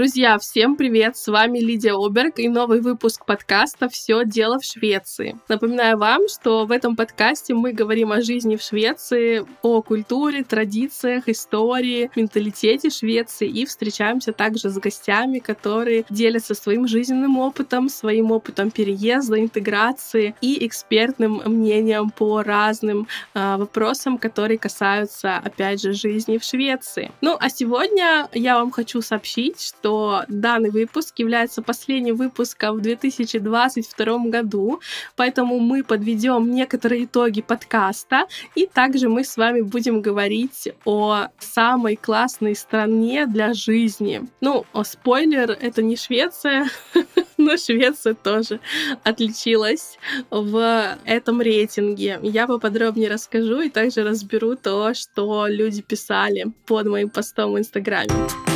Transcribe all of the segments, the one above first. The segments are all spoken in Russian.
Друзья, всем привет! С вами Лидия Оберг и новый выпуск подкаста «Все дело в Швеции». Напоминаю вам, что в этом подкасте мы говорим о жизни в Швеции, о культуре, традициях, истории, менталитете Швеции и встречаемся также с гостями, которые делятся своим жизненным опытом, своим опытом переезда, интеграции и экспертным мнением по разным э, вопросам, которые касаются, опять же, жизни в Швеции. Ну, а сегодня я вам хочу сообщить, что данный выпуск является последним выпуском в 2022 году, поэтому мы подведем некоторые итоги подкаста, и также мы с вами будем говорить о самой классной стране для жизни. Ну, о, спойлер, это не Швеция, но Швеция тоже отличилась в этом рейтинге. Я поподробнее расскажу и также разберу то, что люди писали под моим постом в Инстаграме.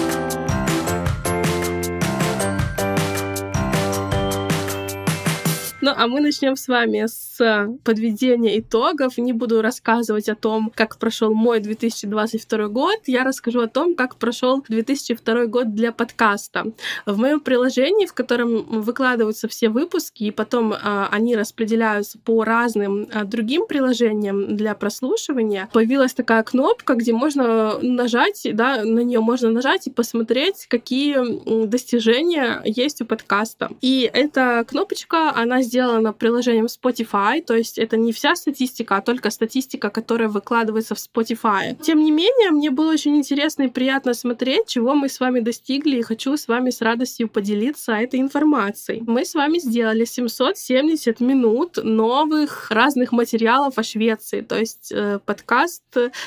Ну, а мы начнем с вами с подведения итогов. Не буду рассказывать о том, как прошел мой 2022 год. Я расскажу о том, как прошел 2002 год для подкаста. В моем приложении, в котором выкладываются все выпуски, и потом а, они распределяются по разным а, другим приложениям для прослушивания, появилась такая кнопка, где можно нажать, да, на нее можно нажать и посмотреть, какие достижения есть у подкаста. И эта кнопочка, она сделана сделано приложением Spotify, то есть это не вся статистика, а только статистика, которая выкладывается в Spotify. Тем не менее, мне было очень интересно и приятно смотреть, чего мы с вами достигли, и хочу с вами с радостью поделиться этой информацией. Мы с вами сделали 770 минут новых разных материалов о Швеции, то есть э, подкаст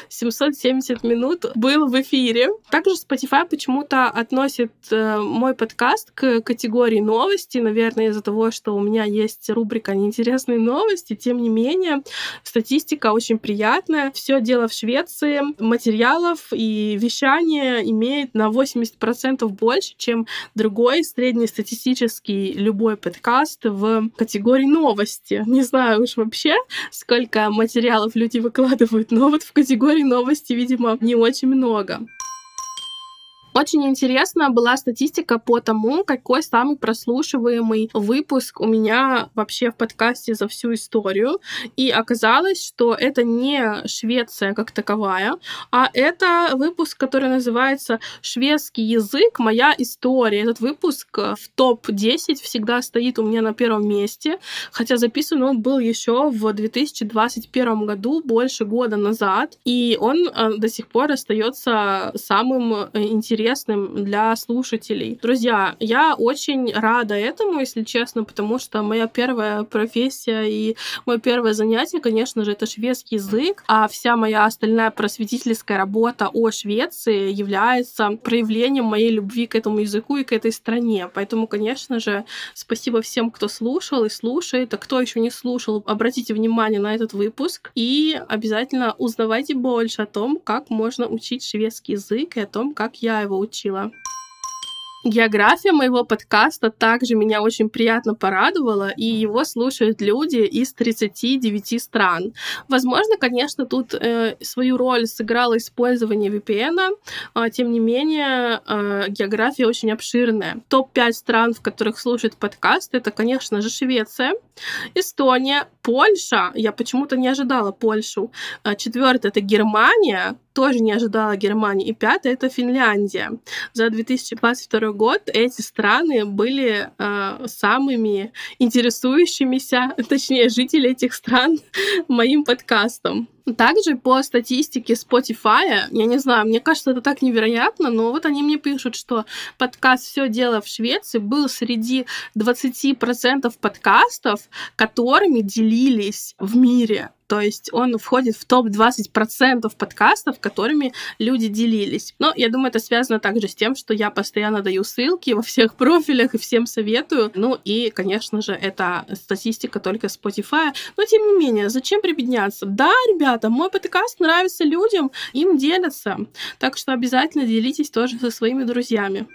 770 минут был в эфире. Также Spotify почему-то относит э, мой подкаст к категории новости, наверное, из-за того, что у меня есть есть рубрика «Неинтересные новости», тем не менее, статистика очень приятная. Все дело в Швеции. Материалов и вещания имеет на 80% больше, чем другой среднестатистический любой подкаст в категории новости. Не знаю уж вообще, сколько материалов люди выкладывают, но вот в категории новости, видимо, не очень много. Очень интересна была статистика по тому, какой самый прослушиваемый выпуск у меня вообще в подкасте за всю историю. И оказалось, что это не Швеция как таковая, а это выпуск, который называется «Шведский язык. Моя история». Этот выпуск в топ-10 всегда стоит у меня на первом месте, хотя записан он был еще в 2021 году, больше года назад, и он э, до сих пор остается самым э, интересным интересным для слушателей. Друзья, я очень рада этому, если честно, потому что моя первая профессия и мое первое занятие, конечно же, это шведский язык, а вся моя остальная просветительская работа о Швеции является проявлением моей любви к этому языку и к этой стране. Поэтому, конечно же, спасибо всем, кто слушал и слушает, а кто еще не слушал, обратите внимание на этот выпуск и обязательно узнавайте больше о том, как можно учить шведский язык и о том, как я его учила. География моего подкаста также меня очень приятно порадовала, и его слушают люди из 39 стран. Возможно, конечно, тут э, свою роль сыграло использование VPN, э, тем не менее, э, география очень обширная. Топ-5 стран, в которых слушают подкаст, это, конечно же, Швеция, Эстония, Польша, я почему-то не ожидала Польшу, э, четвертое это Германия, тоже не ожидала Германии. И пятое — это Финляндия. За 2022 год эти страны были э, самыми интересующимися, точнее, жители этих стран моим подкастом. Также по статистике Spotify, я не знаю, мне кажется, это так невероятно, но вот они мне пишут, что подкаст «Все дело в Швеции» был среди 20% подкастов, которыми делились в мире. То есть он входит в топ-20% подкастов, которыми люди делились. Но я думаю, это связано также с тем, что я постоянно даю ссылки во всех профилях и всем советую. Ну и, конечно же, это статистика только Spotify. Но тем не менее, зачем прибедняться? Да, ребята, мой подкаст нравится людям, им делятся. Так что обязательно делитесь тоже со своими друзьями.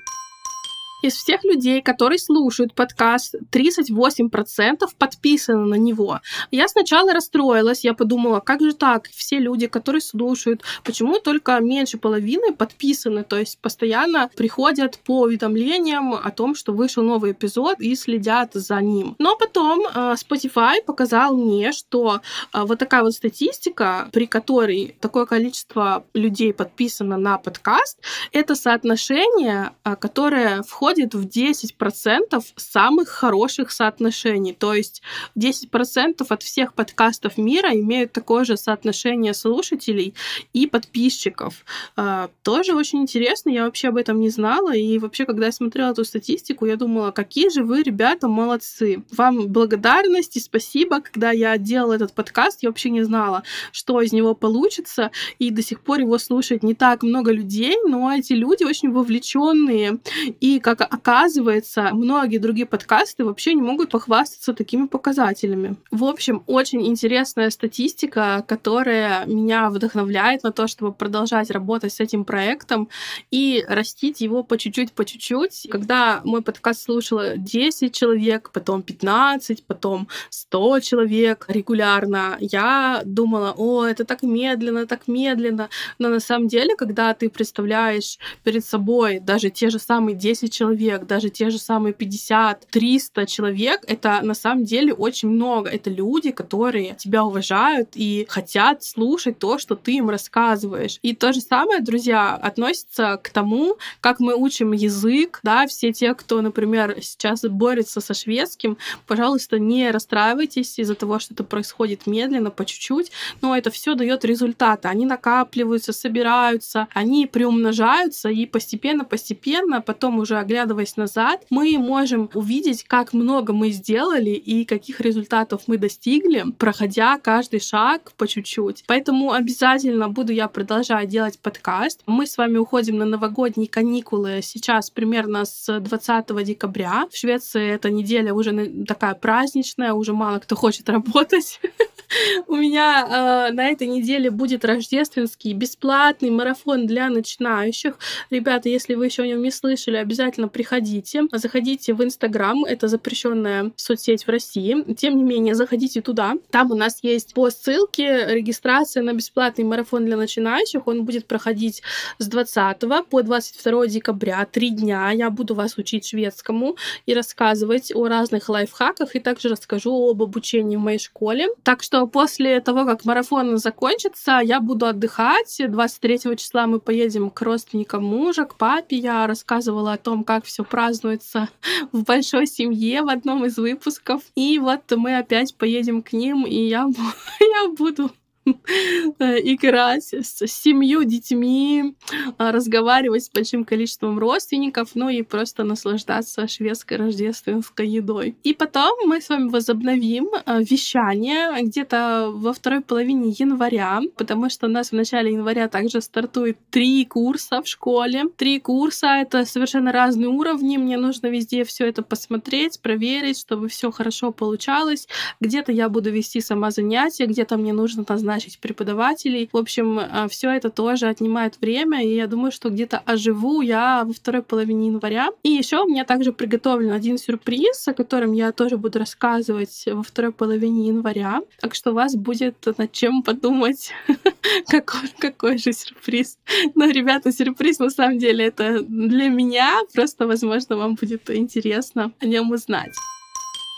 Из всех людей, которые слушают подкаст, 38% подписаны на него. Я сначала расстроилась, я подумала, как же так, все люди, которые слушают, почему только меньше половины подписаны, то есть постоянно приходят по уведомлениям о том, что вышел новый эпизод и следят за ним. Но потом э, Spotify показал мне, что э, вот такая вот статистика, при которой такое количество людей подписано на подкаст, это соотношение, э, которое входит в 10% самых хороших соотношений. То есть 10% от всех подкастов мира имеют такое же соотношение слушателей и подписчиков. Э, тоже очень интересно, я вообще об этом не знала. И вообще, когда я смотрела эту статистику, я думала, какие же вы, ребята, молодцы. Вам благодарность и спасибо. Когда я делала этот подкаст, я вообще не знала, что из него получится. И до сих пор его слушает не так много людей, но эти люди очень вовлеченные. И, как оказывается, многие другие подкасты вообще не могут похвастаться такими показателями. В общем, очень интересная статистика, которая меня вдохновляет на то, чтобы продолжать работать с этим проектом и растить его по чуть-чуть, по чуть-чуть. Когда мой подкаст слушало 10 человек, потом 15, потом 100 человек регулярно, я думала, о, это так медленно, так медленно. Но на самом деле, когда ты представляешь перед собой даже те же самые 10 человек, даже те же самые 50, 300 человек, это на самом деле очень много. Это люди, которые тебя уважают и хотят слушать то, что ты им рассказываешь. И то же самое, друзья, относится к тому, как мы учим язык, да, все те, кто, например, сейчас борется со шведским, пожалуйста, не расстраивайтесь из-за того, что это происходит медленно, по чуть-чуть, но это все дает результаты. Они накапливаются, собираются, они приумножаются, и постепенно-постепенно, потом уже оглядываясь назад, мы можем увидеть, как много мы сделали и каких результатов мы достигли, проходя каждый шаг по чуть-чуть. Поэтому обязательно буду я продолжать делать подкаст. Мы с вами уходим на новогодние каникулы сейчас примерно с 20 декабря. В Швеции эта неделя уже такая праздничная, уже мало кто хочет работать. У меня э, на этой неделе будет рождественский бесплатный марафон для начинающих. Ребята, если вы еще о нем не слышали, обязательно приходите. Заходите в Инстаграм, это запрещенная соцсеть в России. Тем не менее, заходите туда. Там у нас есть по ссылке регистрация на бесплатный марафон для начинающих. Он будет проходить с 20 по 22 декабря. Три дня я буду вас учить шведскому и рассказывать о разных лайфхаках, и также расскажу об обучении в моей школе. Так что после того, как марафон закончится, я буду отдыхать. 23 числа мы поедем к родственникам мужа, к папе. Я рассказывала о том, как все празднуется в большой семье в одном из выпусков. И вот мы опять поедем к ним, и я, я буду играть с семью детьми, а, разговаривать с большим количеством родственников, ну и просто наслаждаться шведской рождественской едой. И потом мы с вами возобновим а, вещание где-то во второй половине января, потому что у нас в начале января также стартует три курса в школе. Три курса — это совершенно разные уровни, мне нужно везде все это посмотреть, проверить, чтобы все хорошо получалось. Где-то я буду вести сама занятия, где-то мне нужно назначить назначить преподавателей. В общем, э, все это тоже отнимает время, и я думаю, что где-то оживу я во второй половине января. И еще у меня также приготовлен один сюрприз, о котором я тоже буду рассказывать во второй половине января. Так что у вас будет над чем подумать, какой, какой же сюрприз. Но, ребята, сюрприз на самом деле это для меня. Просто, возможно, вам будет интересно о нем узнать.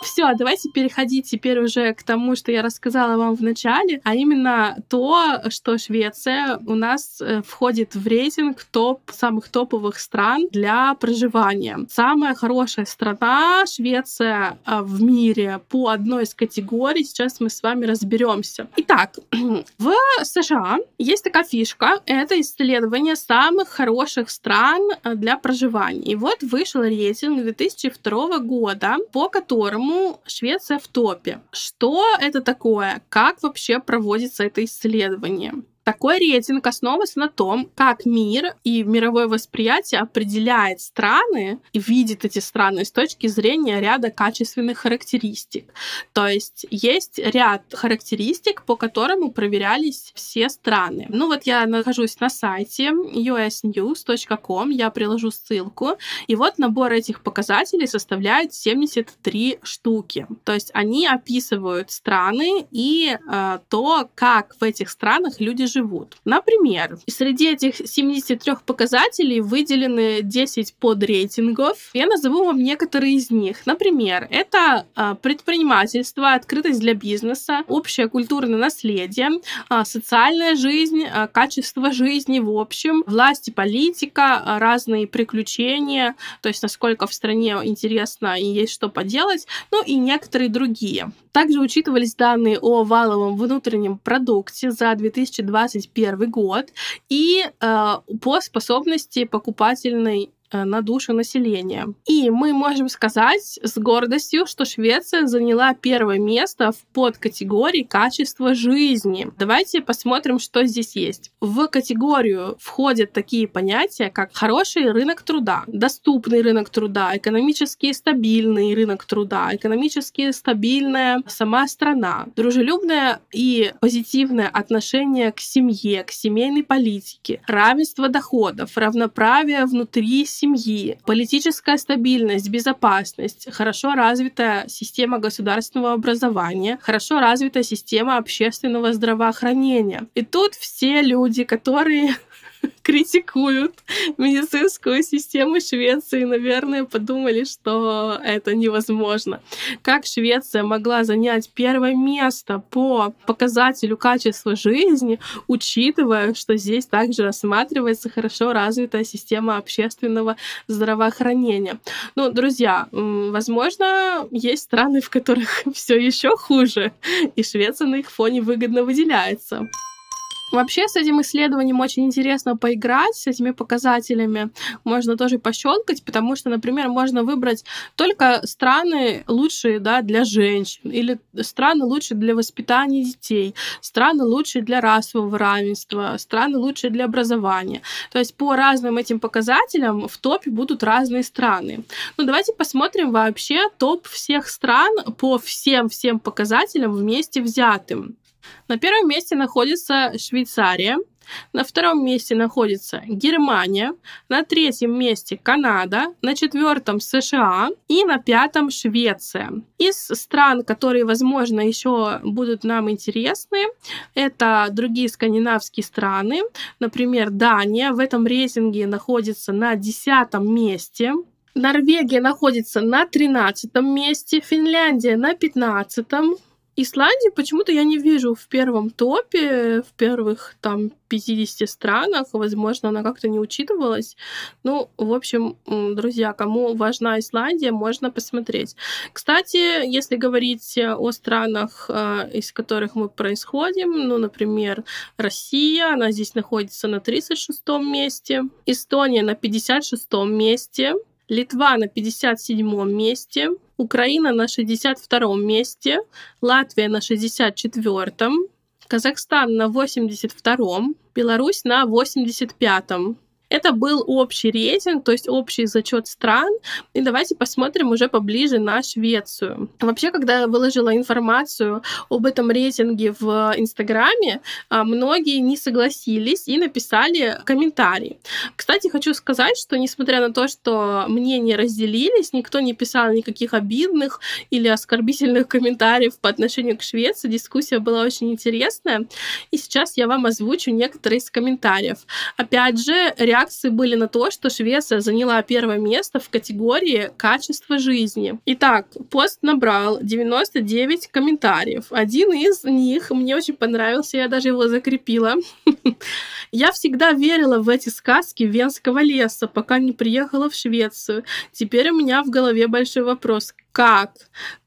Все, давайте переходить теперь уже к тому, что я рассказала вам в начале, а именно то, что Швеция у нас э, входит в рейтинг топ самых топовых стран для проживания. Самая хорошая страна Швеция э, в мире по одной из категорий. Сейчас мы с вами разберемся. Итак, в США есть такая фишка. Это исследование самых хороших стран э, для проживания. И вот вышел рейтинг 2002 года, по которому Почему Швеция в топе? Что это такое? Как вообще проводится это исследование? Такой рейтинг основывается на том, как мир и мировое восприятие определяет страны и видит эти страны с точки зрения ряда качественных характеристик. То есть есть ряд характеристик, по которым проверялись все страны. Ну вот я нахожусь на сайте usnews.com, я приложу ссылку, и вот набор этих показателей составляет 73 штуки. То есть они описывают страны и э, то, как в этих странах люди живут. Например, среди этих 73 показателей выделены 10 подрейтингов. Я назову вам некоторые из них. Например, это э, предпринимательство, открытость для бизнеса, общее культурное наследие, э, социальная жизнь, э, качество жизни в общем, власть и политика, разные приключения, то есть насколько в стране интересно и есть что поделать, ну и некоторые другие. Также учитывались данные о валовом внутреннем продукте за 2021 год и э, по способности покупательной на душу населения. И мы можем сказать с гордостью, что Швеция заняла первое место в подкатегории качества жизни. Давайте посмотрим, что здесь есть. В категорию входят такие понятия, как хороший рынок труда, доступный рынок труда, экономически стабильный рынок труда, экономически стабильная сама страна, дружелюбное и позитивное отношение к семье, к семейной политике, равенство доходов, равноправие внутри семьи, политическая стабильность, безопасность, хорошо развитая система государственного образования, хорошо развитая система общественного здравоохранения. И тут все люди, которые критикуют медицинскую систему Швеции, наверное, подумали, что это невозможно. Как Швеция могла занять первое место по показателю качества жизни, учитывая, что здесь также рассматривается хорошо развитая система общественного здравоохранения. Ну, друзья, возможно, есть страны, в которых все еще хуже, и Швеция на их фоне выгодно выделяется. Вообще с этим исследованием очень интересно поиграть, с этими показателями. Можно тоже пощелкать, потому что, например, можно выбрать только страны лучшие да, для женщин, или страны лучшие для воспитания детей, страны лучшие для расового равенства, страны лучшие для образования. То есть по разным этим показателям в топе будут разные страны. Ну давайте посмотрим вообще топ всех стран по всем-всем показателям вместе взятым. На первом месте находится Швейцария, на втором месте находится Германия, на третьем месте Канада, на четвертом США и на пятом Швеция. Из стран, которые, возможно, еще будут нам интересны, это другие скандинавские страны. Например, Дания в этом рейтинге находится на десятом месте. Норвегия находится на 13 месте, Финляндия на 15, Исландию почему-то я не вижу в первом топе, в первых там 50 странах. Возможно, она как-то не учитывалась. Ну, в общем, друзья, кому важна Исландия, можно посмотреть. Кстати, если говорить о странах, э, из которых мы происходим, ну, например, Россия, она здесь находится на 36 месте, Эстония на 56 месте, Литва на 57 месте, Украина на 62 месте, Латвия на 64, Казахстан на 82, Беларусь на 85. Это был общий рейтинг, то есть общий зачет стран. И давайте посмотрим уже поближе на Швецию. Вообще, когда я выложила информацию об этом рейтинге в Инстаграме, а, многие не согласились и написали комментарии. Кстати, хочу сказать, что несмотря на то, что мнения разделились, никто не писал никаких обидных или оскорбительных комментариев по отношению к Швеции. Дискуссия была очень интересная. И сейчас я вам озвучу некоторые из комментариев. Опять же, реакции были на то, что Швеция заняла первое место в категории качества жизни. Итак, пост набрал 99 комментариев. Один из них мне очень понравился, я даже его закрепила. Я всегда верила в эти сказки Венского леса, пока не приехала в Швецию. Теперь у меня в голове большой вопрос. Как?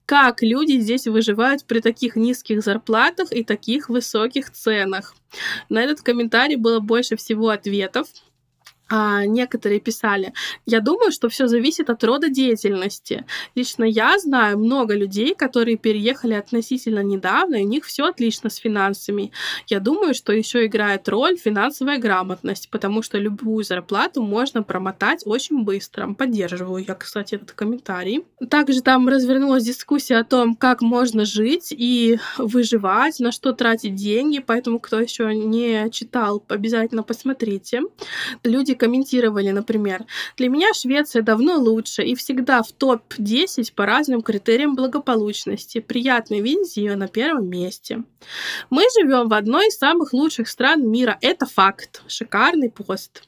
как люди здесь выживают при таких низких зарплатах и таких высоких ценах. На этот комментарий было больше всего ответов. А, некоторые писали, я думаю, что все зависит от рода деятельности. Лично я знаю много людей, которые переехали относительно недавно, и у них все отлично с финансами. Я думаю, что еще играет роль финансовая грамотность, потому что любую зарплату можно промотать очень быстро. Поддерживаю я, кстати, этот комментарий. Также там развернулась дискуссия о том, как можно жить и выживать, на что тратить деньги, поэтому кто еще не читал, обязательно посмотрите. Люди комментировали, например, «Для меня Швеция давно лучше и всегда в топ-10 по разным критериям благополучности. Приятно видеть ее на первом месте. Мы живем в одной из самых лучших стран мира. Это факт. Шикарный пост.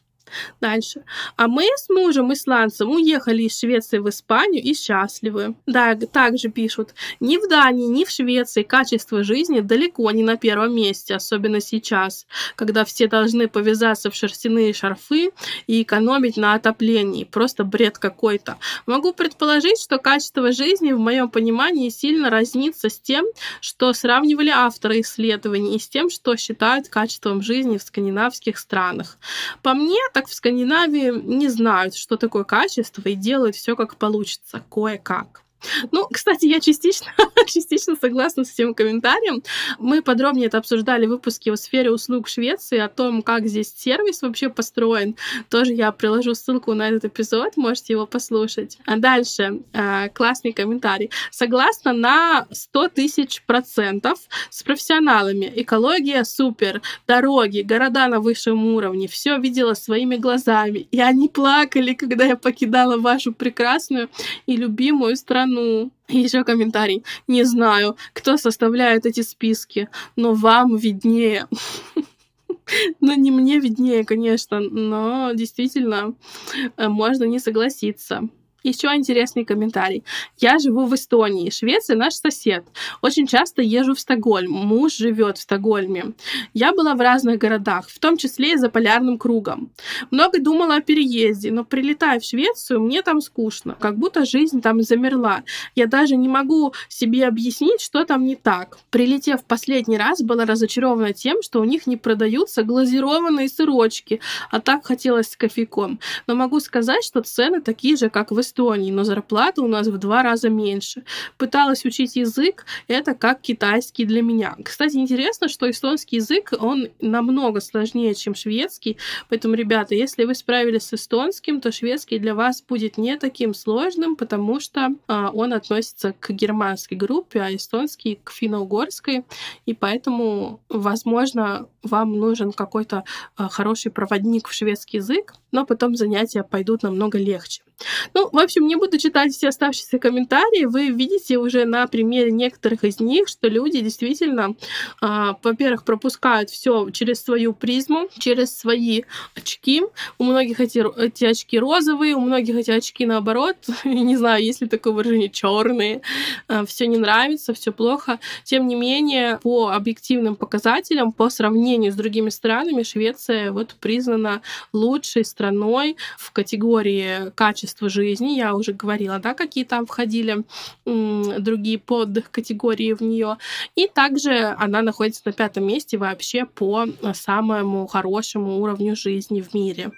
Дальше. А мы с мужем исландцем уехали из Швеции в Испанию и счастливы. Да, также пишут. Ни в Дании, ни в Швеции качество жизни далеко не на первом месте, особенно сейчас, когда все должны повязаться в шерстяные шарфы и экономить на отоплении. Просто бред какой-то. Могу предположить, что качество жизни в моем понимании сильно разнится с тем, что сравнивали авторы исследований, и с тем, что считают качеством жизни в скандинавских странах. По мне, так в Скандинавии не знают, что такое качество, и делают все как получится, кое-как. Ну, кстати, я частично, частично согласна с этим комментарием. Мы подробнее это обсуждали в выпуске о сфере услуг Швеции, о том, как здесь сервис вообще построен. Тоже я приложу ссылку на этот эпизод, можете его послушать. А дальше э, классный комментарий. Согласна на 100 тысяч процентов с профессионалами. Экология супер, дороги, города на высшем уровне. Все видела своими глазами. И они плакали, когда я покидала вашу прекрасную и любимую страну страну. Еще комментарий. Не знаю, кто составляет эти списки, но вам виднее. Ну, не мне виднее, конечно, но действительно э, можно не согласиться. Еще интересный комментарий. Я живу в Эстонии. Швеция наш сосед. Очень часто езжу в Стокгольм. Муж живет в Стокгольме. Я была в разных городах, в том числе и за полярным кругом. Много думала о переезде, но прилетая в Швецию, мне там скучно. Как будто жизнь там замерла. Я даже не могу себе объяснить, что там не так. Прилетев в последний раз, была разочарована тем, что у них не продаются глазированные сырочки, а так хотелось с кофейком. Но могу сказать, что цены такие же, как в Эстонии Эстонии, но зарплата у нас в два раза меньше. Пыталась учить язык, это как китайский для меня. Кстати, интересно, что эстонский язык, он намного сложнее, чем шведский, поэтому, ребята, если вы справились с эстонским, то шведский для вас будет не таким сложным, потому что а, он относится к германской группе, а эстонский к финно-угорской, и поэтому, возможно, вам нужен какой-то а, хороший проводник в шведский язык, но потом занятия пойдут намного легче. Ну, в общем, не буду читать все оставшиеся комментарии. Вы видите уже на примере некоторых из них, что люди действительно, э, во-первых, пропускают все через свою призму, через свои очки. У многих эти, эти очки розовые, у многих эти очки наоборот. Не знаю, есть ли такое выражение черные. Э, все не нравится, все плохо. Тем не менее, по объективным показателям, по сравнению с другими странами, Швеция вот признана лучшей страной в категории качества жизни. Я уже говорила, да, какие там входили другие подкатегории в нее. И также она находится на пятом месте вообще по самому хорошему уровню жизни в мире.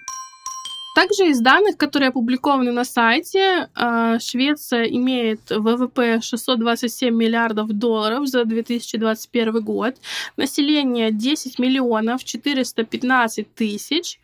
Также из данных, которые опубликованы на сайте, а, Швеция имеет ВВП 627 миллиардов долларов за 2021 год, население 10 миллионов 415 тысяч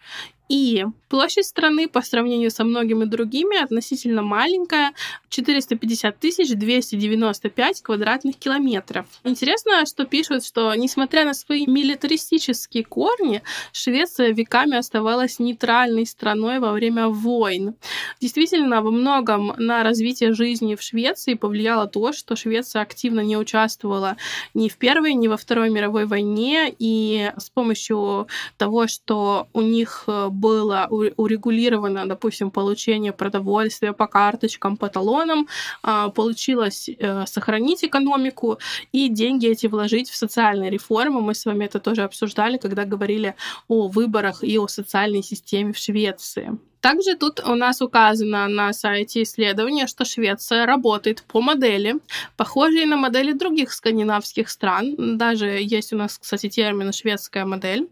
и площадь страны по сравнению со многими другими относительно маленькая, 450 тысяч 295 квадратных километров. Интересно, что пишут, что несмотря на свои милитаристические корни, Швеция веками оставалась нейтральной страной во время войн. Действительно, во многом на развитие жизни в Швеции повлияло то, что Швеция активно не участвовала ни в Первой, ни во Второй мировой войне, и с помощью того, что у них э, было урегулировано, допустим, получение продовольствия по карточкам, по талонам, а, получилось э, сохранить экономику и деньги эти вложить в социальные реформы. Мы с вами это тоже обсуждали, когда говорили о выборах и о социальной системе в Швеции. Также тут у нас указано на сайте исследования, что Швеция работает по модели, похожей на модели других скандинавских стран. Даже есть у нас, кстати, термин «шведская модель»,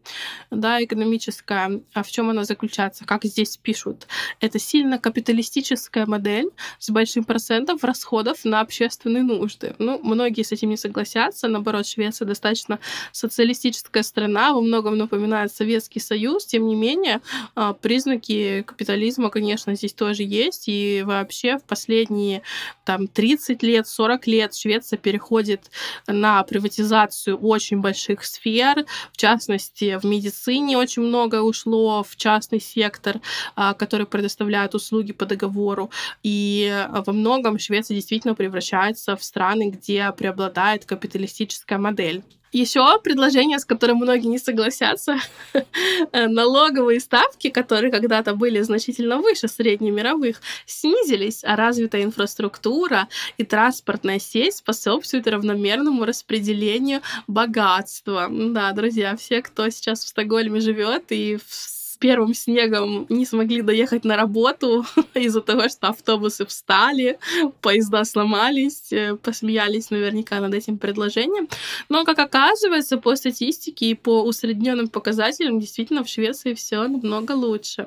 да, экономическая. А в чем она заключается? Как здесь пишут? Это сильно капиталистическая модель с большим процентом расходов на общественные нужды. Ну, многие с этим не согласятся. Наоборот, Швеция достаточно социалистическая страна, во многом напоминает Советский Союз. Тем не менее, а, признаки капитализма, конечно, здесь тоже есть. И вообще в последние там, 30 лет, 40 лет Швеция переходит на приватизацию очень больших сфер. В частности, в медицине очень много ушло в частный сектор, а, который предоставляет услуги по договору. И во многом Швеция действительно превращается в страны, где преобладает капиталистическая модель. Еще предложение, с которым многие не согласятся, налоговые ставки, которые когда-то были значительно выше среднемировых, снизились, а развитая инфраструктура и транспортная сеть способствуют равномерному распределению богатства. Да, друзья, все, кто сейчас в Стокгольме живет и в первым снегом не смогли доехать на работу из-за того, что автобусы встали, поезда сломались, э, посмеялись наверняка над этим предложением. Но, как оказывается, по статистике и по усредненным показателям, действительно в Швеции все намного лучше.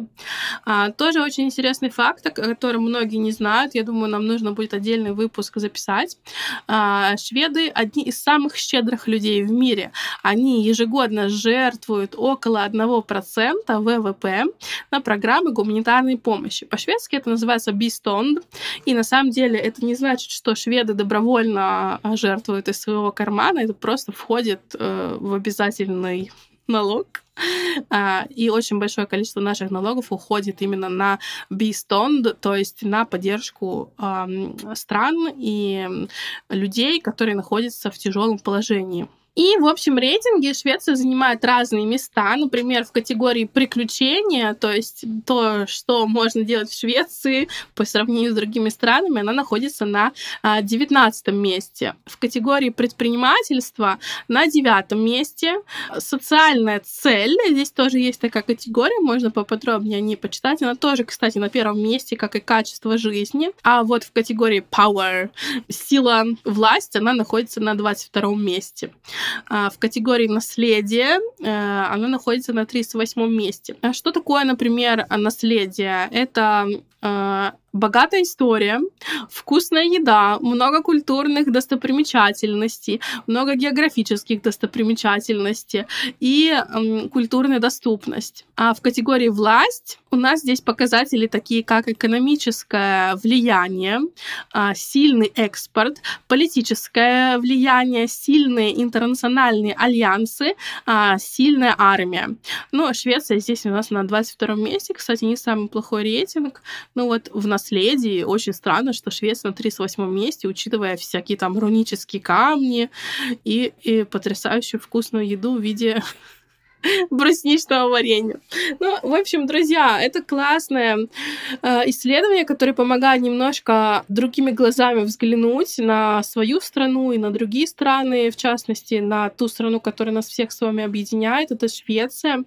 А, тоже очень интересный факт, о котором многие не знают. Я думаю, нам нужно будет отдельный выпуск записать. А, шведы одни из самых щедрых людей в мире. Они ежегодно жертвуют около 1% ВВП ВВП на программы гуманитарной помощи. По-шведски это называется бистонд, и на самом деле это не значит, что шведы добровольно а, жертвуют из своего кармана, это просто входит э, в обязательный налог. А, и очень большое количество наших налогов уходит именно на бистонд, то есть на поддержку стран и людей, которые находятся в тяжелом положении. И, в общем, рейтинги Швеция занимает разные места. Например, в категории приключения, то есть то, что можно делать в Швеции по сравнению с другими странами, она находится на 19 а, месте. В категории предпринимательства на девятом месте. Социальная цель, здесь тоже есть такая категория, можно поподробнее о ней почитать. Она тоже, кстати, на первом месте, как и качество жизни. А вот в категории power, сила, власть, она находится на 22 месте. А, в категории наследие э, оно находится на 38 месте. А что такое, например, наследие? Это э, богатая история, вкусная еда, много культурных достопримечательностей, много географических достопримечательностей и э, культурная доступность. А в категории власть у нас здесь показатели такие, как экономическое влияние, э, сильный экспорт, политическое влияние, сильные интернациональные альянсы, э, сильная армия. Ну, Швеция здесь у нас на 22 месте, кстати, не самый плохой рейтинг. Ну вот в наследии очень странно, что Швеция на 38 месте, учитывая всякие там рунические камни и, и потрясающую вкусную еду в виде брусничного варенья. Ну, в общем, друзья, это классное э, исследование, которое помогает немножко другими глазами взглянуть на свою страну и на другие страны, в частности, на ту страну, которая нас всех с вами объединяет, это Швеция,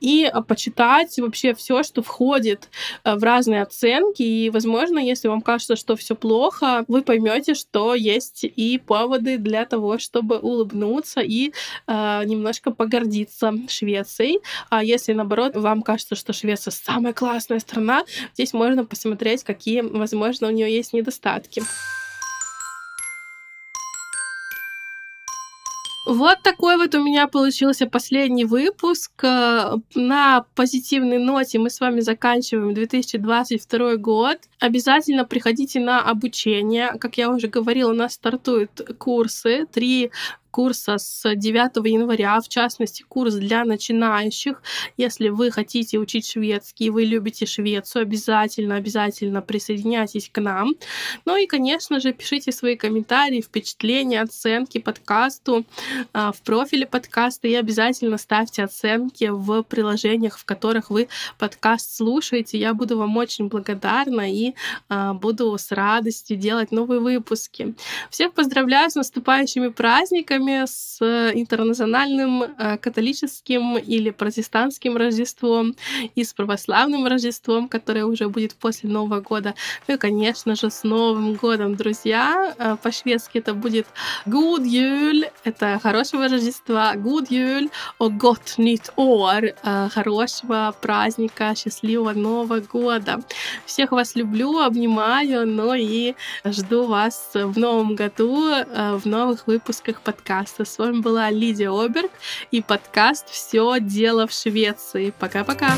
и почитать вообще все, что входит э, в разные оценки. И, возможно, если вам кажется, что все плохо, вы поймете, что есть и поводы для того, чтобы улыбнуться и э, немножко погордиться Швецией. А если, наоборот, вам кажется, что Швеция самая классная страна, здесь можно посмотреть, какие, возможно, у нее есть недостатки. Вот такой вот у меня получился последний выпуск. Э, на позитивной ноте мы с вами заканчиваем 2022 год. Обязательно приходите на обучение. Как я уже говорила, у нас стартуют курсы. Три курса с 9 января, в частности, курс для начинающих. Если вы хотите учить шведский, вы любите Швецию, обязательно, обязательно присоединяйтесь к нам. Ну и, конечно же, пишите свои комментарии, впечатления, оценки подкасту а, в профиле подкаста и обязательно ставьте оценки в приложениях, в которых вы подкаст слушаете. Я буду вам очень благодарна и а, буду с радостью делать новые выпуски. Всех поздравляю с наступающими праздниками праздниками, с интернациональным э, католическим или протестантским Рождеством и с православным Рождеством, которое уже будет после Нового года. Ну и, конечно же, с Новым годом, друзья. Э, по-шведски это будет God Jul, это хорошего Рождества, God Jul Gott Nytt År, э, хорошего праздника, счастливого Нового года. Всех вас люблю, обнимаю, ну и жду вас в новом году, э, в новых выпусках подкаста. С вами была Лидия Оберг и подкаст «Все дело в Швеции». Пока-пока!